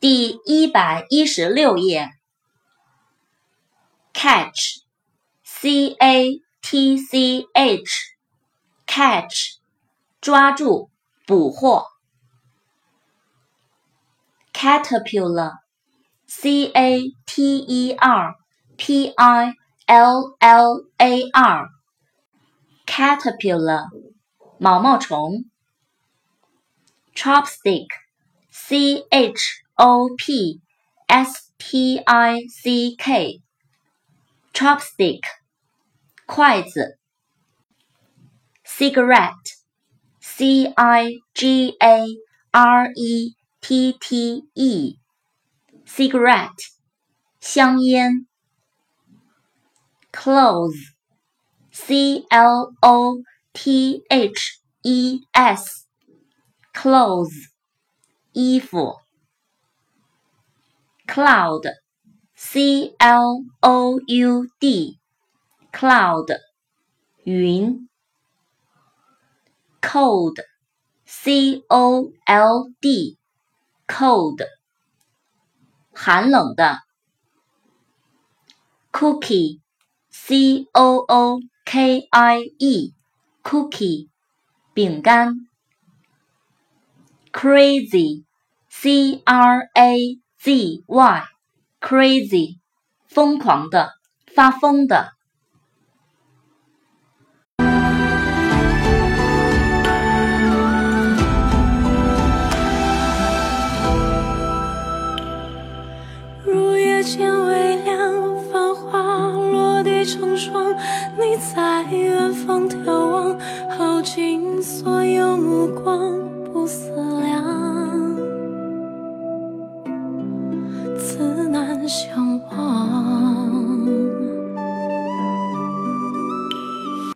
第一百一十六页。catch，c a t c h，catch，抓住，捕获。caterpillar，c a t e r p i l l a r，caterpillar，毛毛虫。chopstick，c h o p s t i c k，chopstick，筷子。cigarette，c i g a r e t t e，cigarette，香烟。clothes，c l o t h e s，clothes，衣服。 cloud，c l o u d，cloud，云。cold，c o l d，cold，寒冷的。cookie，c o o k i e，cookie，饼干。crazy，c r a z y，crazy，疯狂的，发疯的。如夜渐微凉，繁花落地成霜。你在远方眺望，耗尽所有目光，不思量。自难相。